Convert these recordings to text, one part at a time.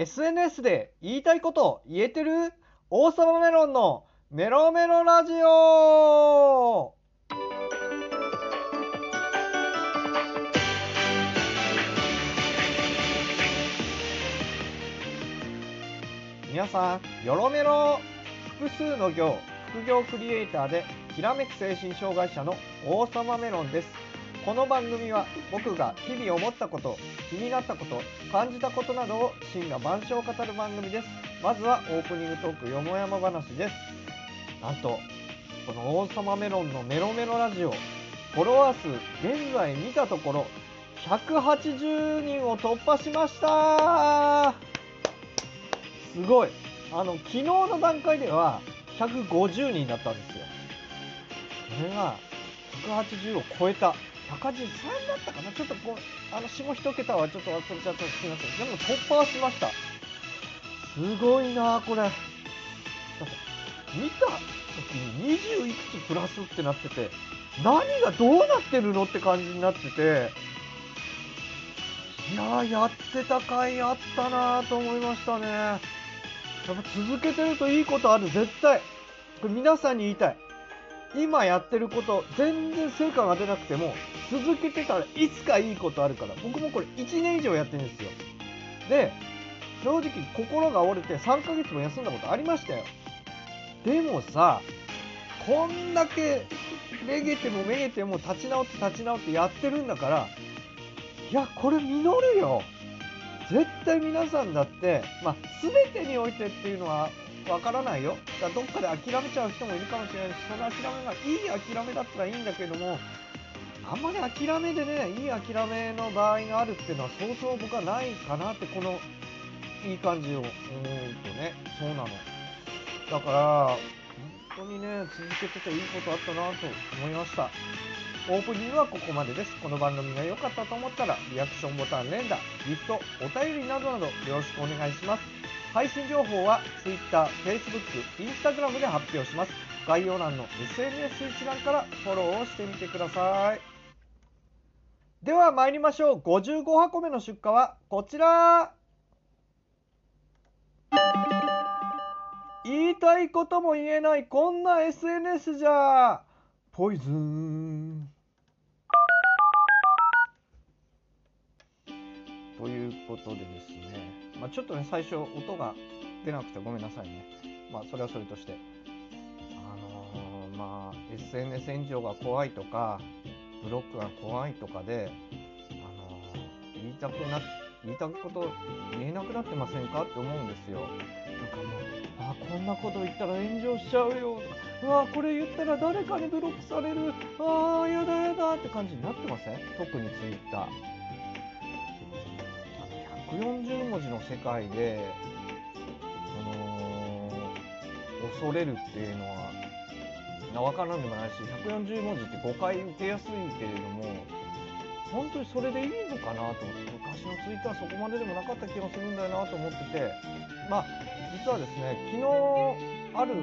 SNS で言いたいこと言えてる王様メロンのメロメロラジオ。皆さんよろメロ複数の業副業クリエイターできらめく精神障害者の王様メロンです。この番組は僕が日々思ったこと気になったこと感じたことなどを真羅万象を語る番組です。まずはオープニングトークよもやま話です。なんとこの王様メロンのメロメロラジオフォロワー数現在見たところ180人を突破しました。すごい。あの昨日の段階では150人だったんですよ。これが180を超えた。183だったかな？ちょっとこうあの下一桁はちょっと忘れちゃったすみませんでも突破はしました。すごいなこれ。だって見た時に20いくつプラスってなってて何がどうなってるのって感じになってていやーやってた甲斐あったなと思いましたね。やっぱ続けてるといいことある。絶対。これ皆さんに言いたい。今やってること全然成果が出なくても続けてたらいつかいいことあるから僕もこれ1年以上やってるんですよ。で正直心が折れて3ヶ月も休んだことありましたよ。でもさこんだけめげてもめげても立ち直って立ち直ってやってるんだからいやこれ実るよ。絶対皆さんだってまあ全てにおいてっていうのはわからないよ。だからどっかで諦めちゃう人もいるかもしれないしその諦めがいい諦めだったらいいんだけどもあんまり諦めでねいい諦めの場合があるっていうのはそうそう僕はないかなってこのいい感じを思うとね。そうなの。だから本当にね続けてていいことあったなと思いました。オープニングはここまでです。この番組が良かったと思ったらリアクションボタン連打ギフトお便りなどなどよろしくお願いします。配信情報は Twitter、Facebook、Instagram で発表します。概要欄の SNS 一覧からフォローをしてみてください。では参りましょう。55箱目の出荷はこちら。言いたいことも言えないこんな SNS じゃ。ポイズン。ことでですね、まあ、ちょっとね最初音が出なくてごめんなさいね。まあそれはそれとして。あのーまあ SNS 炎上が怖いとかブロックが怖いとかで、あのー言いたくな言いたいこと言えなくなってませんかって思うんですよ。なんかもうあこんなこと言ったら炎上しちゃうよ。うわこれ言ったら誰かにブロックされる。あーやだやだって感じになってません？特にツイッター。140文字の世界で、その恐れるっていうのは分からんでもないし140文字って誤解受けやすいけれども本当にそれでいいのかなと思って昔のツイッターそこまででもなかった気がするんだよなと思っててまあ実はですね昨日ある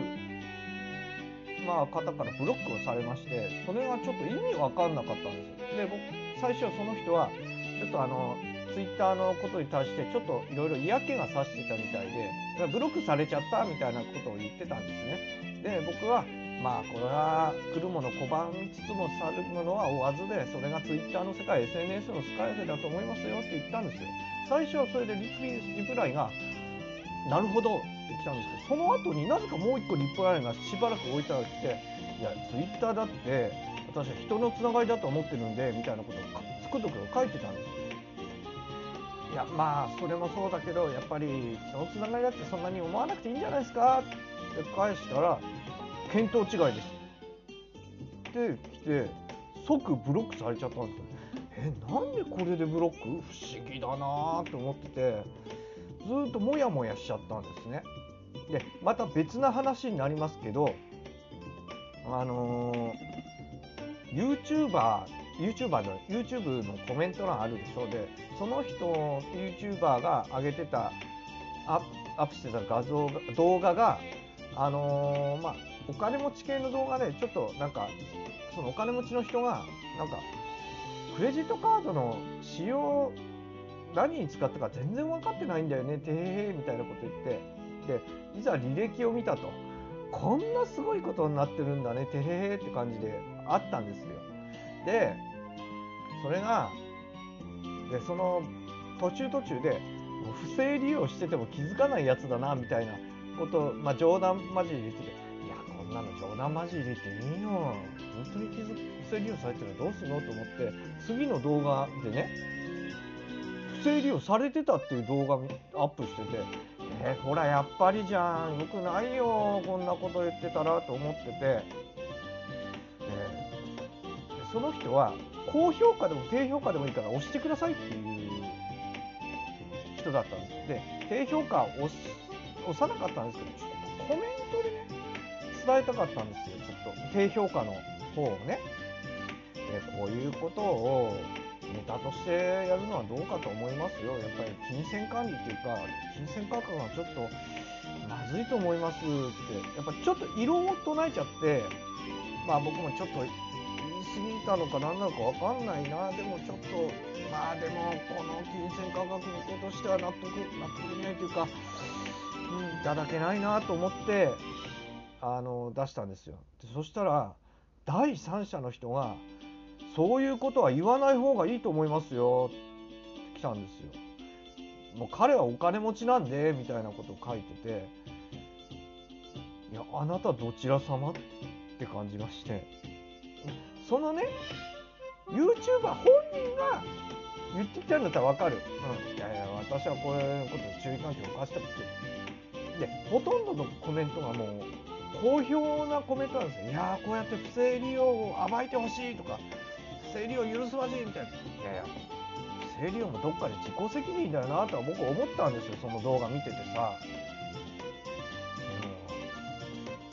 まあ、方からブロックをされましてそれがちょっと意味わかんなかったんですよ。で僕最初その人はちょっとあのツイッターのことに対してちょっといろいろ嫌気がさしてたみたいでブロックされちゃったみたいなことを言ってたんですね。で僕はまあこれは来るもの拒みつつも去るものは追わずでそれがツイッターの世界 SNS の世界だと思いますよって言ったんですよ。最初はそれでリプリプライがなるほどって来たんですけどその後になぜかもう一個リプライがしばらく置いてあっていやツイッターだって私は人のつながりだと思ってるんでみたいなことをつくづく書いてたんですよ。やまあそれもそうだけどやっぱり人のつながりだってそんなに思わなくていいんじゃないですか？って返したら見当違いです。って来て即ブロックされちゃったんですよ。えなんでこれでブロック？不思議だなと思っててずっとモヤモヤしちゃったんですね。でまた別な話になりますけどあのー、YouTuber YouTuber の YouTube のコメント欄あるでしょう。でその人 YouTuber が上げてたアップしてた画像が動画があのーまあお金持ち系の動画でちょっとなんかそのお金持ちの人がなんかクレジットカードの使用何に使ったか全然分かってないんだよねてへへみたいなこと言って。でいざ履歴を見たと。こんなすごいことになってるんだねてへへって感じであったんですよ。でそれがでその途中途中で不正利用してても気づかないやつだなみたいなこと、まあ、冗談交じりで言ってていやこんなの冗談交じりでいいよ本当に気づ不正利用されてるのどうすんの？と思って次の動画でね不正利用されてたっていう動画アップしててえー、ほらやっぱりじゃん。よくないよこんなこと言ってたらと思ってて、その人は高評価でも低評価でもいいから押してくださいっていう人だったんですで低評価を押さなかったんですけどちょっとコメントでね伝えたかったんですよちょっと低評価の方をねでこういうことをネタとしてやるのはどうかと思いますよ。やっぱり金銭管理っていうか金銭価格がちょっとまずいと思いますってやっぱちょっと異論を唱えちゃってまあ僕もちょっと言い過ぎたのか何なのか分かんないな。でもちょっとまあでもこの金銭価格のことしては納得納得できないというか、うん、いただけないなと思ってあの出したんですよ。でそしたら第三者の人がそういうことは言わない方がいいと思いますよ。って来たんですよ。もう彼はお金持ちなんでみたいなことを書いてていやあなたどちら様？って感じがして。そのね YouTuber 本人が言ってきたんだったら分かる、うん、いやいや私はこういうことで注意喚起を犯したってでほとんどのコメントがもう好評なコメントなんですよ。いやこうやって不正利用を暴いてほしいとか不正利用許すまじいみたいな。いやいや不正利用もどっかで自己責任だよなとは僕思ったんですよ。その動画見ててさ、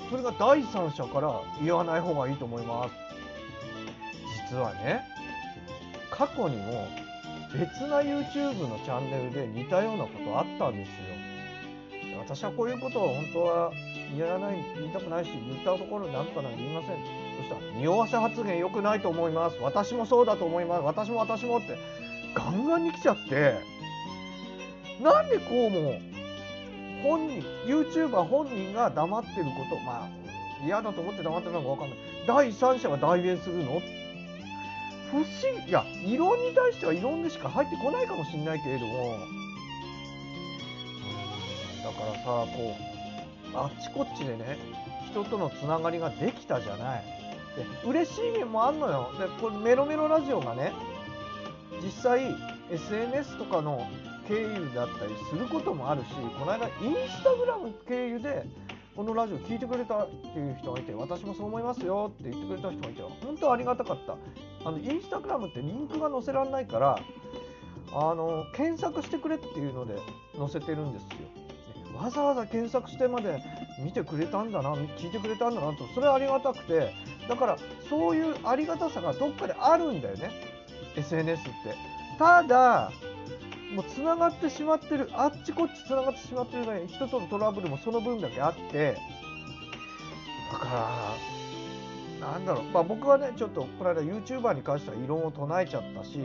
うん、それが第三者から言わない方がいいと思います。実はね過去にも別な YouTube のチャンネルで似たようなことあったんですよ。私はこういうことを本当は言わない言いたくないし言ったところなんとかなん言いません。そしたら匂わせ発言良くないと思います。私もそうだと思います。私も私もってガンガンに来ちゃってなんでこうも本人 YouTuber 本人が黙ってることまあ嫌だと思って黙ってるのか分かんない。第三者が代弁するの？不思議いや異論に対しては異論でしか入ってこないかもしれないけれども。だからさこうあっちこっちでね人とのつながりができたじゃない。で嬉しい面もあんのよ。でこれメロメロラジオがね実際 SNS とかの経由だったりすることもあるしこの間インスタグラム経由でこのラジオ聞いてくれたっていう人がいて私もそう思いますよって言ってくれた人がいて本当ありがたかった。あのインスタグラムってリンクが載せられないからあの検索してくれっていうので載せてるんですよ。わざわざ検索してまで見てくれたんだな聞いてくれたんだなとそれはありがたくてだからそういうありがたさがどっかであるんだよね。SNS って。ただもうつながってしまってる。あっちこっちつながってしまってるね人とのトラブルもその分だけあって。だからなんだろう。まあ僕はねちょっとこの間 YouTuber に関しては異論を唱えちゃったし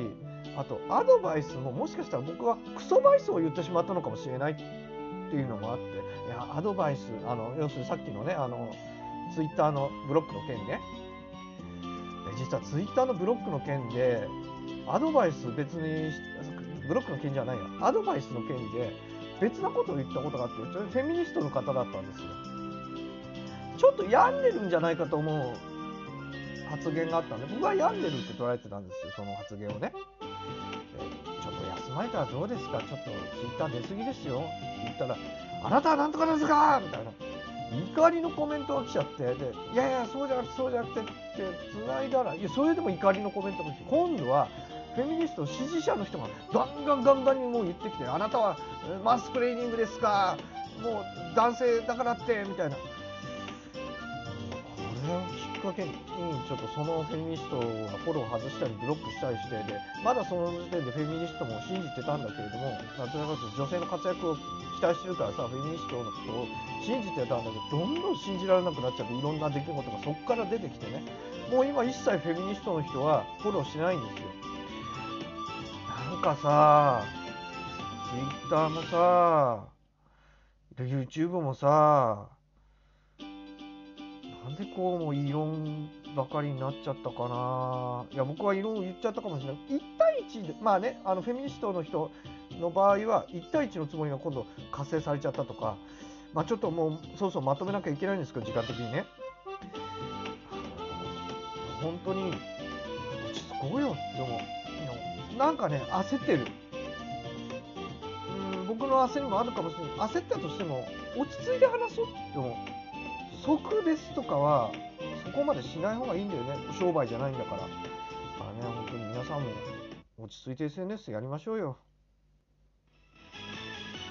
あとアドバイスももしかしたら僕はクソバイスを言ってしまったのかもしれないっていうのもあって。いやアドバイスあの要するにさっきのねあのツイッターのブロックの件ね。実はツイッターのブロックの件でアドバイス別にブロックの件じゃないやアドバイスの件で別なことを言ったことがあってフェミニストの方だったんですよ。ちょっと病んでるんじゃないかと思う発言があったんで僕は病んでるって捉えてたんですよその発言をね。ちょっと休まれたらどうですか？ちょっとツイッター出過ぎですよ。って言ったらあなたは何とかですか？みたいな。怒りのコメントが来ちゃってでいやいやそうじゃなくてそうじゃなくてって繋いだらいやそれでも怒りのコメントが来て今度はフェミニスト支持者の人がガンガンガンガンにもう言ってきてあなたはマスプレーニングですか？もう男性だからってみたいな。これをきっかけにちょっとそのフェミニストがフォロー外したりブロックしたりしてでまだその時点でフェミニストも信じてたんだけれどもなんとなく女性の活躍を期待してるからさフェミニストのことを信じてたんだけどどんどん信じられなくなっちゃっていろんな出来事がそこから出てきてね。もう今一切フェミニストの人はフォローしないんですよ。なんかさ Twitter もさ、YouTube もさ、なんでこうも異論ばかりになっちゃったかな。いや、僕は異論を言っちゃったかもしれない。1対1で、まあね、あのフェミニストの人の場合は、1対1のつもりが今度活性されちゃったとか、まあちょっともう、そうそうまとめなきゃいけないんですけど、時間的にね。本当に、落ち着こうよって思う。なんかね、焦ってる。うん、僕の焦りもあるかもしれない。焦ったとしても、落ち着いて話そうって思う。即ですとかは、そこまでしない方がいいんだよね。商売じゃないんだから。だからね、本当に皆さんも落ち着いて SNS やりましょうよ。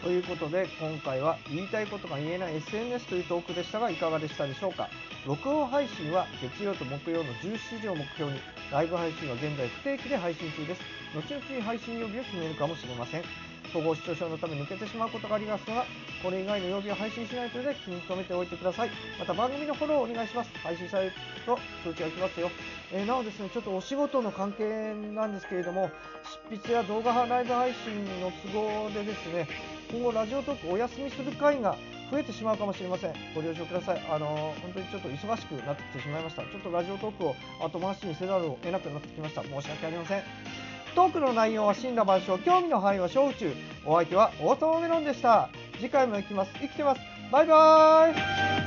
ということで今回は言いたいことが言えない SNS というトークでしたがいかがでしたでしょうか？録音配信は月曜と木曜の17時を目標にライブ配信は現在不定期で配信中です。後々配信予備を決めるかもしれません。統合失調症のため抜けてしまうことがありますがこれ以外の曜日は配信しないというので気に留めておいてくださいまた番組のフォローをお願いします配信されると通知が来ますよ、えー、なおですねちょっとお仕事の関係なんですけれども執筆や動画ライブ配信の都合でですね今後ラジオトークお休みする回が増えてしまうかもしれません。ご了承ください。あのー、本当にちょっと忙しくなってきてしまいました。ちょっとラジオトークを後回しにせざるを得なくなってきました。申し訳ありません。トークの内容は死んだ万象、興味の範囲は小宇宙。お相手は大沢メロンでした。次回も行きます。生きてます。バイバーイ